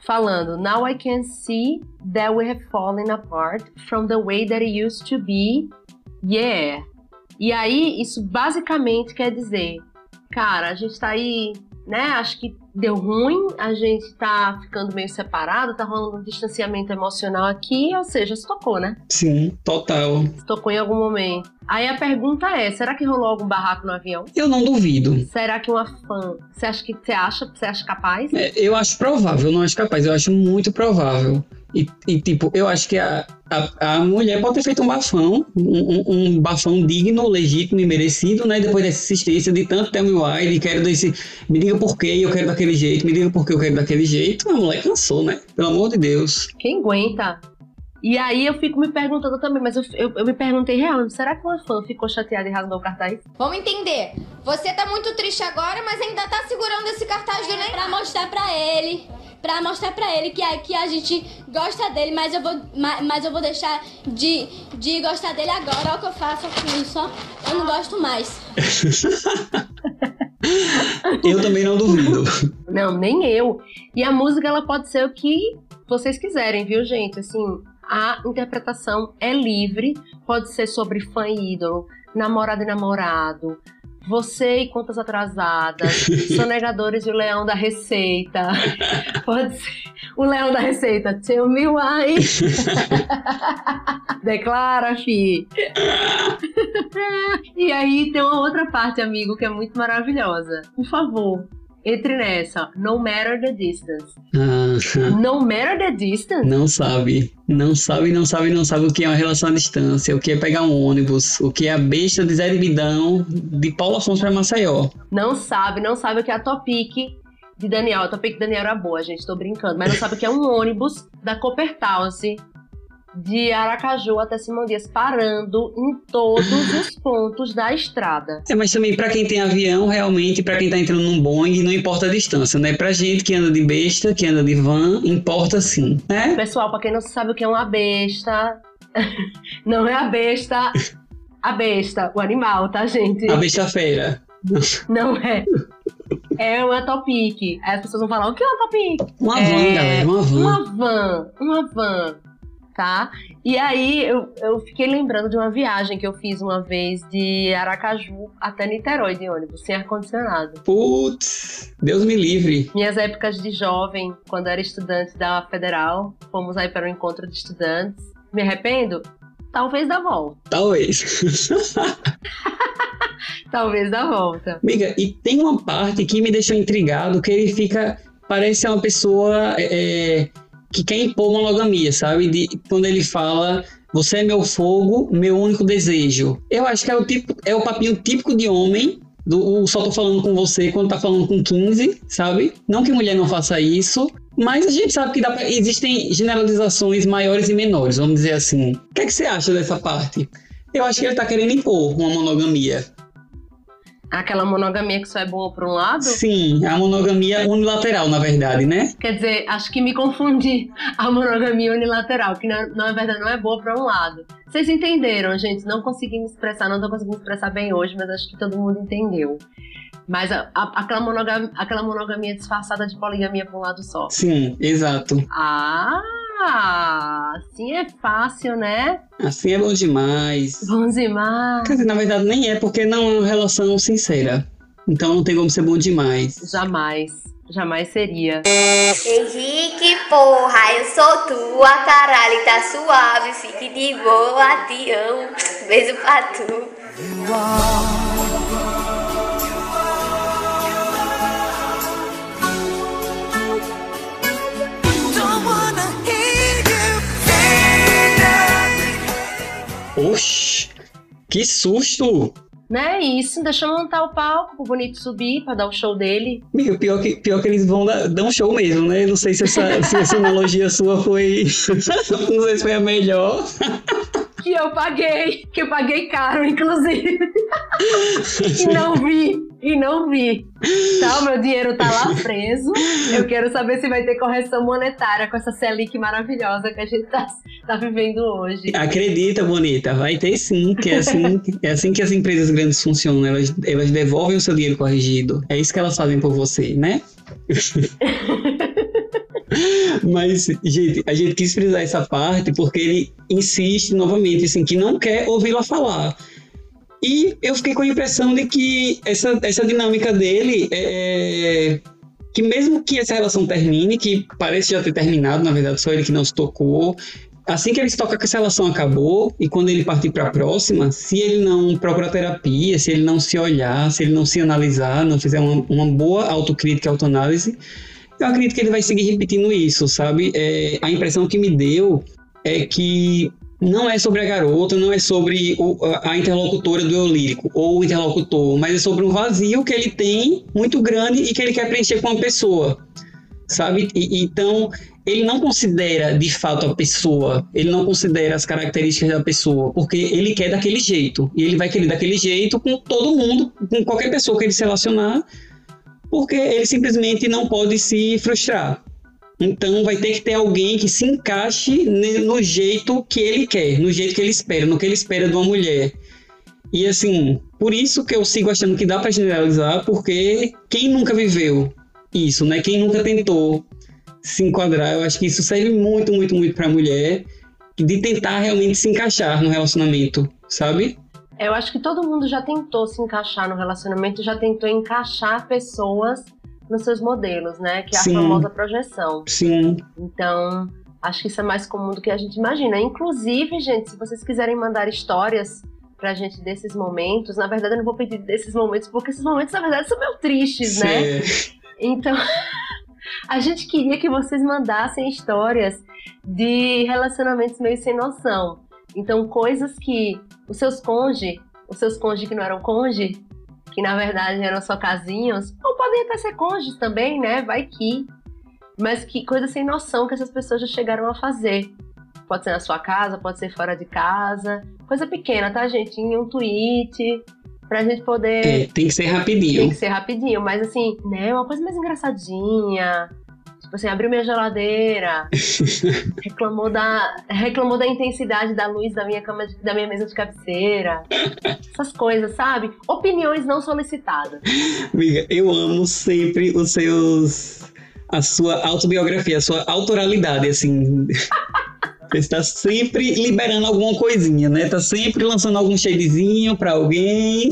falando: Now I can see that we have fallen apart from the way that it used to be. Yeah. E aí, isso basicamente quer dizer, cara, a gente tá aí, né? Acho que deu ruim, a gente tá ficando meio separado, tá rolando um distanciamento emocional aqui, ou seja, se tocou, né? Sim, total. Se tocou em algum momento. Aí a pergunta é: será que rolou algum barraco no avião? Eu não duvido. Será que uma fã. Você acha que você acha? Você acha capaz? É, eu acho provável, não acho capaz, eu acho muito provável. E, e, tipo, eu acho que a, a, a mulher pode ter feito um bafão, um, um- bafão digno, legítimo e merecido, né? Depois dessa insistência de tanto tell me why, de quero desse. Me diga por que eu quero daquele jeito, me diga por que eu quero daquele jeito. A mulher cansou, né? Pelo amor de Deus. Quem aguenta? E aí eu fico me perguntando também, mas eu, eu, eu me perguntei real, será que uma fã ficou chateada e rasgou o cartaz? Vamos entender. Você tá muito triste agora, mas ainda tá segurando esse cartaz do Ney. Pra mostrar pra ele. Pra mostrar pra ele que a, que a gente gosta dele, mas eu vou, ma- mas eu vou deixar de, de gostar dele agora. Olha o que eu faço com isso. Eu não gosto mais. Eu também não duvido. Não, nem eu. E a música ela pode ser o que vocês quiserem, viu, gente? Assim, a interpretação é livre, pode ser sobre fã e ídolo, namorado e namorado, você e contas atrasadas, sonegadores e o leão da receita. Pode ser o leão da receita, tell me why. Declara, fi. e aí tem uma outra parte, amigo, que é muito maravilhosa. Por favor, entre nessa. No matter the distance. Ah, No matter the distance? não sabe. Não sabe, não sabe, não sabe o que é uma relação à distância, o que é pegar um ônibus, o que é a besta de Zé de Bidão de Paulo Afonso para Maceió. Não sabe, não sabe o que é a Topic de Daniel. A Topic de Daniel era boa, gente, tô brincando. Mas não sabe o que é um ônibus da Coppertowne de Aracaju até Simão Dias, parando em todos os pontos da estrada. É, mas também pra quem tem avião, realmente, pra quem tá entrando num Boeing, não importa a distância, né? Pra gente que anda de besta, que anda de van, importa sim, né? Pessoal, pra quem não sabe o que é uma besta, não é a besta, a besta, o animal, tá, gente? A besta feira. Não é. É uma Topic. Aí as pessoas vão falar, o que é uma Topic? Uma é van, galera, uma van. Uma van, uma van, tá? E aí eu, eu fiquei lembrando de uma viagem que eu fiz uma vez de Aracaju até Niterói de ônibus, sem ar-condicionado. Putz, Deus me livre. Minhas épocas de jovem, quando era estudante da Federal, fomos aí para o encontro de estudantes. Me arrependo? Talvez da volta. Talvez. Talvez da volta. Amiga, e tem uma parte que me deixou intrigado, que ele fica. Parece ser uma pessoa é, que quer impor monogamia, sabe? De, quando ele fala. Você é meu fogo, meu único desejo. Eu acho que é o, tipo, é o papinho típico de homem. Do, só tô falando com você quando tá falando com 15, sabe? Não que mulher não faça isso, mas a gente sabe que pra, existem generalizações maiores e menores, vamos dizer assim. O que, é que você acha dessa parte? Eu acho que ele tá querendo impor uma monogamia. Aquela monogamia que só é boa por um lado? Sim, a monogamia unilateral, na verdade, né? Quer dizer, acho que me confundi. A monogamia unilateral, que na, na verdade não é boa para um lado. Vocês entenderam, gente? Não consegui me expressar, não tô conseguindo me expressar bem hoje, mas acho que todo mundo entendeu. Mas a- a- aquela, monogamia, aquela monogamia disfarçada de poligamia para um lado só. Sim, exato. Ah, assim é fácil, né? Assim é bom demais. Bom demais. Quer dizer, na verdade nem é, porque não é uma relação sincera. Então não tem como ser bom demais. Jamais. Jamais seria. Henrique, porra, eu sou tua, caralho, tá suave, fique de boa, te amo, beijo pra tu. Oxi, que susto! Não é isso, deixa eu montar o palco pro Bonito subir pra dar o show dele. Amiga, pior que, pior que eles vão dar, dar um show mesmo, né? Não sei se essa, se essa analogia sua foi. não sei se foi a melhor. Que eu paguei, que eu paguei caro, inclusive. e não vi, e não vi. Tá, o meu dinheiro tá lá preso. Eu quero saber se vai ter correção monetária com essa Selic maravilhosa que a gente tá, tá vivendo hoje. Acredita, bonita, vai ter sim, que é assim, é assim que as empresas grandes funcionam. Elas, elas devolvem o seu dinheiro corrigido. É isso que elas fazem por você, né? Mas, gente, a gente quis frisar essa parte porque ele insiste novamente, assim, que não quer ouvi-la falar. E eu fiquei com a impressão de que essa, essa dinâmica dele é. Que mesmo que essa relação termine, que parece já ter terminado, na verdade, só ele que não se tocou. Assim que ele se toca que essa relação acabou, e quando ele partir para a próxima, se ele não procurar terapia, se ele não se olhar, se ele não se analisar, não fizer uma, uma boa autocrítica e autoanálise, eu acredito que ele vai seguir repetindo isso, sabe? É, a impressão que me deu é que não é sobre a garota, não é sobre o- a interlocutora do eu lírico, ou o interlocutor, mas é sobre um vazio que ele tem muito grande e que ele quer preencher com uma pessoa, sabe? E então, ele não considera de fato a pessoa, ele não considera as características da pessoa, porque ele quer daquele jeito, e ele vai querer daquele jeito com todo mundo, com qualquer pessoa que ele se relacionar, porque ele simplesmente não pode se frustrar. Então vai ter que ter alguém que se encaixe no jeito que ele quer, no jeito que ele espera, no que ele espera de uma mulher. E assim, por isso que eu sigo achando que dá para generalizar, porque quem nunca viveu isso, né? Quem nunca tentou se enquadrar, eu acho que isso serve muito, muito, muito para mulher de tentar realmente se encaixar no relacionamento, sabe? Eu acho que todo mundo já tentou se encaixar no relacionamento, já tentou encaixar pessoas nos seus modelos, né? Que é a Sim. famosa projeção. Sim. Então, acho que isso é mais comum do que a gente imagina. Inclusive, gente, se vocês quiserem mandar histórias pra gente desses momentos, na verdade eu não vou pedir desses momentos, porque esses momentos, na verdade, são meio tristes, né? Cê- Então, a gente queria que vocês mandassem histórias de relacionamentos meio sem noção. Então, coisas que os seus cônjuges, os seus cônjuges que não eram cônjuges, que na verdade eram só casinhos, ou podem até ser cônjuges também, né? Vai que. Mas que coisa sem noção que essas pessoas já chegaram a fazer. Pode ser na sua casa, pode ser fora de casa. Coisa pequena, tá, gente? Em um tweet, pra gente poder. É, tem que ser rapidinho. Tem que ser rapidinho, mas assim, né? Uma coisa mais engraçadinha. Tipo assim, abriu minha geladeira, reclamou da, reclamou da intensidade da luz da minha cama, de- da minha mesa de cabeceira. Essas coisas, sabe? Opiniões não solicitadas. Amiga, eu amo sempre os seus. a sua autobiografia, a sua autoralidade, assim. Você está sempre liberando alguma coisinha, né? Tá sempre lançando algum shadezinho pra alguém.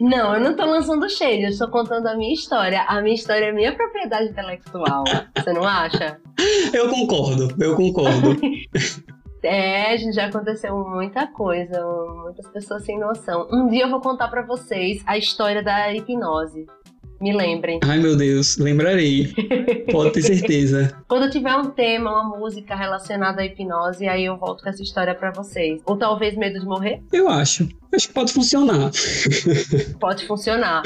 Não, eu não tô lançando shade, eu estou contando a minha história. A minha história é minha propriedade intelectual. Você não acha? Eu concordo, eu concordo. É, gente, já aconteceu muita coisa, muitas pessoas sem noção. Um dia eu vou contar pra vocês a história da hipnose. Me lembrem. Ai meu Deus, lembrarei. Pode ter certeza. Quando tiver um tema, uma música relacionada à hipnose, aí eu volto com essa história pra vocês. Ou talvez medo de morrer? Eu acho. Acho que pode funcionar. Pode funcionar.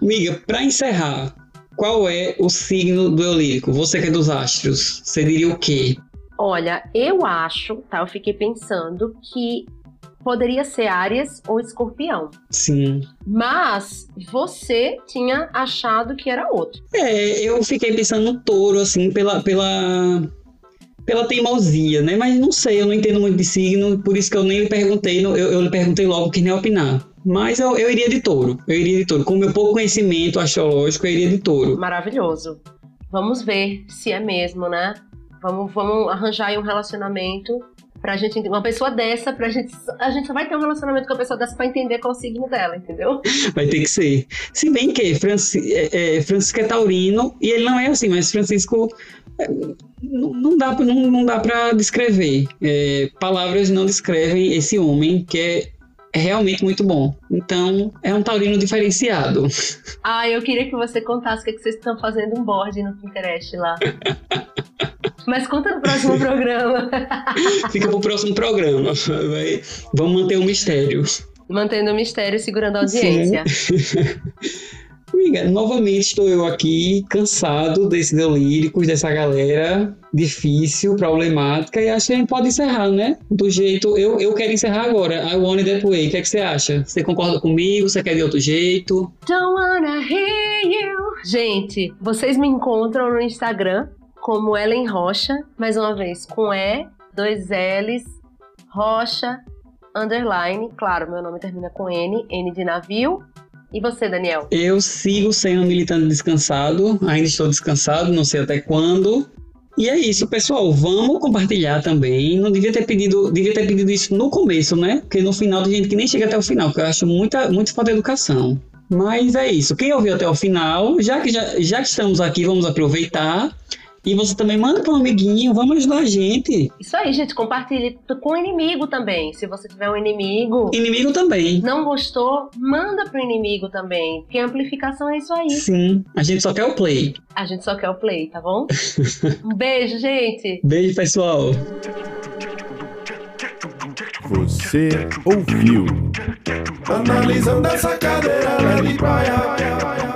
Amiga, pra encerrar, qual é o signo do eu lírico? Você que é dos astros, você diria o quê? Olha, eu acho, tá? Eu fiquei pensando que poderia ser Áries ou Escorpião. Sim. Mas você tinha achado que era outro. É, eu fiquei pensando no touro, assim, pela, pela, pela teimosia, né? Mas não sei, eu não entendo muito de signo, por isso que eu nem lhe perguntei, eu, eu lhe perguntei logo que nem opinar. Mas eu, eu iria de touro, eu iria de touro. Com o meu pouco conhecimento astrológico, eu iria de touro. Maravilhoso. Vamos ver se é mesmo, né? Vamos, vamos arranjar aí um relacionamento pra gente. Uma pessoa dessa, pra gente. A gente só vai ter um relacionamento com a pessoa dessa pra entender qual é o signo dela, entendeu? Vai ter que ser. Se bem que Franci, é, é, Francisco é taurino, e ele não é assim, mas Francisco é, não, não dá, não, não dá pra descrever. É, palavras não descrevem esse homem que é realmente muito bom. Então, é um taurino diferenciado. Ah, eu queria que você contasse o que, é que vocês estão fazendo um board no Pinterest lá. Mas conta no próximo programa. Fica pro próximo programa. Vai- vamos manter o mistério. Mantendo o mistério e segurando a audiência. Amiga, novamente estou eu aqui, cansado desses delíricos, dessa galera difícil, problemática, e acho que a gente pode encerrar, né? Do jeito. Eu, eu quero encerrar agora. I want it that way. O que, é que você acha? Você concorda comigo? Você quer de outro jeito? Don't wanna hear you. Gente, vocês me encontram no Instagram como Ellen Rocha, mais uma vez, com E, dois L's, Rocha, underline. Claro, meu nome termina com N, N de navio. E você, Daniel? Eu sigo sendo militante descansado, ainda estou descansado, não sei até quando. E é isso, pessoal. Vamos compartilhar também. Não devia ter pedido, devia ter pedido isso no começo, né? Porque no final tem gente que nem chega até o final, porque eu acho muita, muito falta de educação. Mas é isso. Quem ouviu até o final, já que, já, já que estamos aqui, vamos aproveitar. E você também manda para um amiguinho, vamos ajudar a gente. Isso aí, gente, compartilhe com o inimigo também. Se você tiver um inimigo. Inimigo também. Não gostou, manda pro inimigo também. Porque a amplificação é isso aí. Sim, a gente só quer o play. A gente só quer o play, tá bom? um beijo, gente. Beijo, pessoal. Você ouviu? Analisando essa cadeira, leve praia.